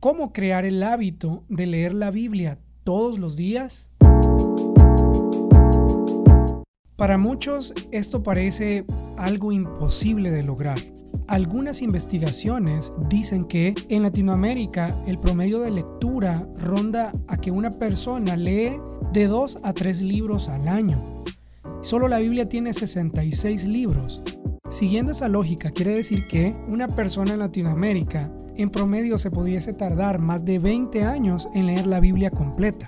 ¿Cómo crear el hábito de leer la Biblia todos los días? Para muchos esto parece algo imposible de lograr. Algunas investigaciones dicen que en Latinoamérica el promedio de lectura ronda a que una persona lee de 2 a 3 libros al año. Solo la Biblia tiene 66 libros. Siguiendo esa lógica, quiere decir que una persona en Latinoamérica en promedio se pudiese tardar más de 20 años en leer la Biblia completa.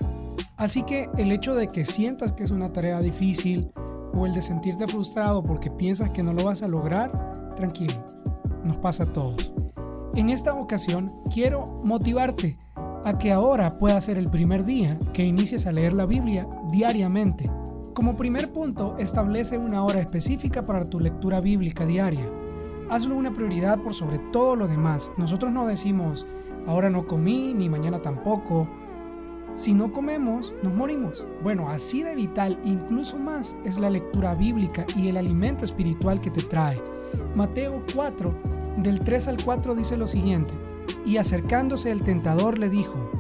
Así que el hecho de que sientas que es una tarea difícil o el de sentirte frustrado porque piensas que no lo vas a lograr, tranquilo, nos pasa a todos. En esta ocasión quiero motivarte a que ahora pueda ser el primer día que inicies a leer la Biblia diariamente. Como primer punto, establece una hora específica para tu lectura bíblica diaria. Hazlo una prioridad por sobre todo lo demás. Nosotros no decimos, ahora no comí, ni mañana tampoco. Si no comemos, nos morimos. Bueno, así de vital, incluso más, es la lectura bíblica y el alimento espiritual que te trae. Mateo 4, del 3 al 4 dice lo siguiente, y acercándose el tentador le dijo,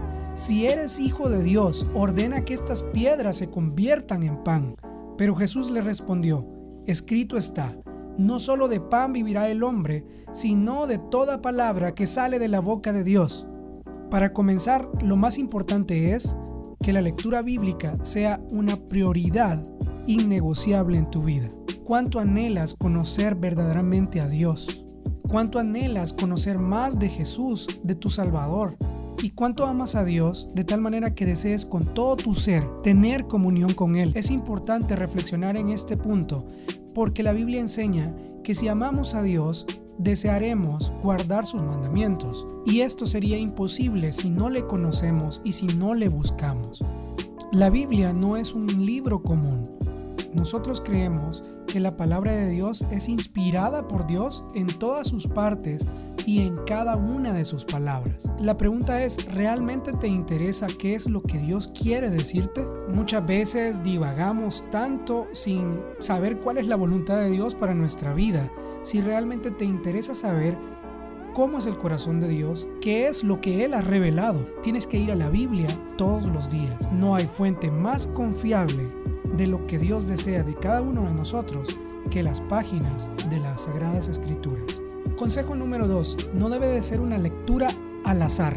si eres hijo de Dios, ordena que estas piedras se conviertan en pan. Pero Jesús le respondió, escrito está, no solo de pan vivirá el hombre, sino de toda palabra que sale de la boca de Dios. Para comenzar, lo más importante es que la lectura bíblica sea una prioridad innegociable en tu vida. ¿Cuánto anhelas conocer verdaderamente a Dios? ¿Cuánto anhelas conocer más de Jesús, de tu Salvador? ¿Y cuánto amas a Dios de tal manera que desees con todo tu ser tener comunión con Él? Es importante reflexionar en este punto porque la Biblia enseña que si amamos a Dios, desearemos guardar sus mandamientos. Y esto sería imposible si no le conocemos y si no le buscamos. La Biblia no es un libro común. Nosotros creemos que la palabra de Dios es inspirada por Dios en todas sus partes y en cada una de sus palabras. La pregunta es, ¿realmente te interesa qué es lo que Dios quiere decirte? Muchas veces divagamos tanto sin saber cuál es la voluntad de Dios para nuestra vida. Si realmente te interesa saber cómo es el corazón de Dios, qué es lo que Él ha revelado, tienes que ir a la Biblia todos los días. No hay fuente más confiable de lo que Dios desea de cada uno de nosotros que las páginas de las Sagradas Escrituras. Consejo número 2. No debe de ser una lectura al azar.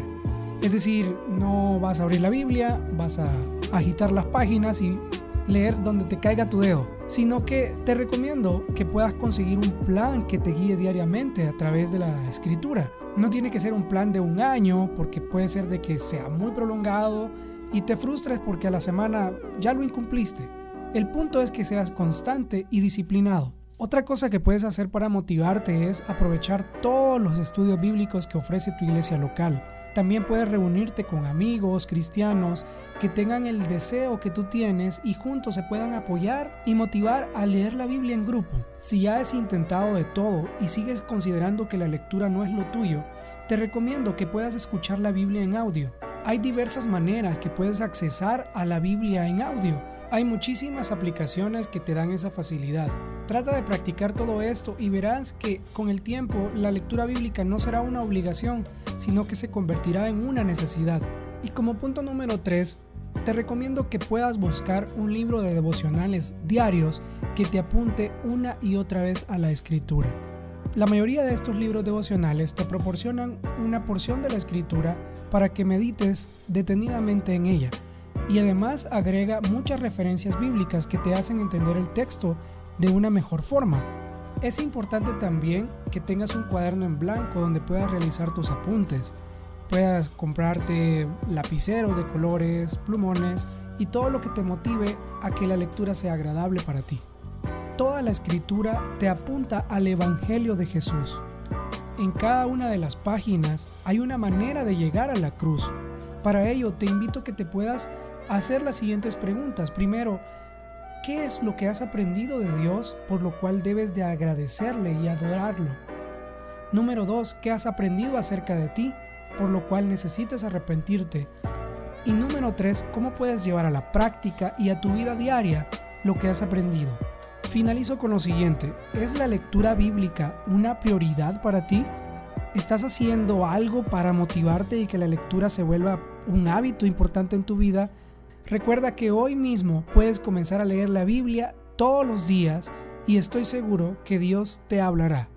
Es decir, no vas a abrir la Biblia, vas a agitar las páginas y leer donde te caiga tu dedo, sino que te recomiendo que puedas conseguir un plan que te guíe diariamente a través de la escritura. No tiene que ser un plan de un año porque puede ser de que sea muy prolongado y te frustres porque a la semana ya lo incumpliste. El punto es que seas constante y disciplinado. Otra cosa que puedes hacer para motivarte es aprovechar todos los estudios bíblicos que ofrece tu iglesia local. También puedes reunirte con amigos cristianos que tengan el deseo que tú tienes y juntos se puedan apoyar y motivar a leer la Biblia en grupo. Si ya has intentado de todo y sigues considerando que la lectura no es lo tuyo, te recomiendo que puedas escuchar la Biblia en audio. Hay diversas maneras que puedes accesar a la Biblia en audio hay muchísimas aplicaciones que te dan esa facilidad. Trata de practicar todo esto y verás que con el tiempo la lectura bíblica no será una obligación, sino que se convertirá en una necesidad. Y como punto número 3, te recomiendo que puedas buscar un libro de devocionales diarios que te apunte una y otra vez a la escritura. La mayoría de estos libros devocionales te proporcionan una porción de la escritura para que medites detenidamente en ella y además agrega muchas referencias bíblicas que te hacen entender el texto de una mejor forma. Es importante también que tengas un cuaderno en blanco donde puedas realizar tus apuntes, puedas comprarte lapiceros de colores, plumones y todo lo que te motive a que la lectura sea agradable para ti. Toda la escritura te apunta al Evangelio de Jesús. En cada una de las páginas hay una manera de llegar a la cruz. Para ello te invito a que te puedas hacer las siguientes preguntas. Primero, ¿qué es lo que has aprendido de Dios por lo cual debes de agradecerle y adorarlo? Número dos, ¿qué has aprendido acerca de ti por lo cual necesitas arrepentirte? Y número tres, ¿cómo puedes llevar a la práctica y a tu vida diaria lo que has aprendido? Finalizo con lo siguiente, ¿es la lectura bíblica una prioridad para ti? ¿Estás haciendo algo para motivarte y que la lectura se vuelva un hábito importante en tu vida? Recuerda que hoy mismo puedes comenzar a leer la Biblia todos los días y estoy seguro que Dios te hablará.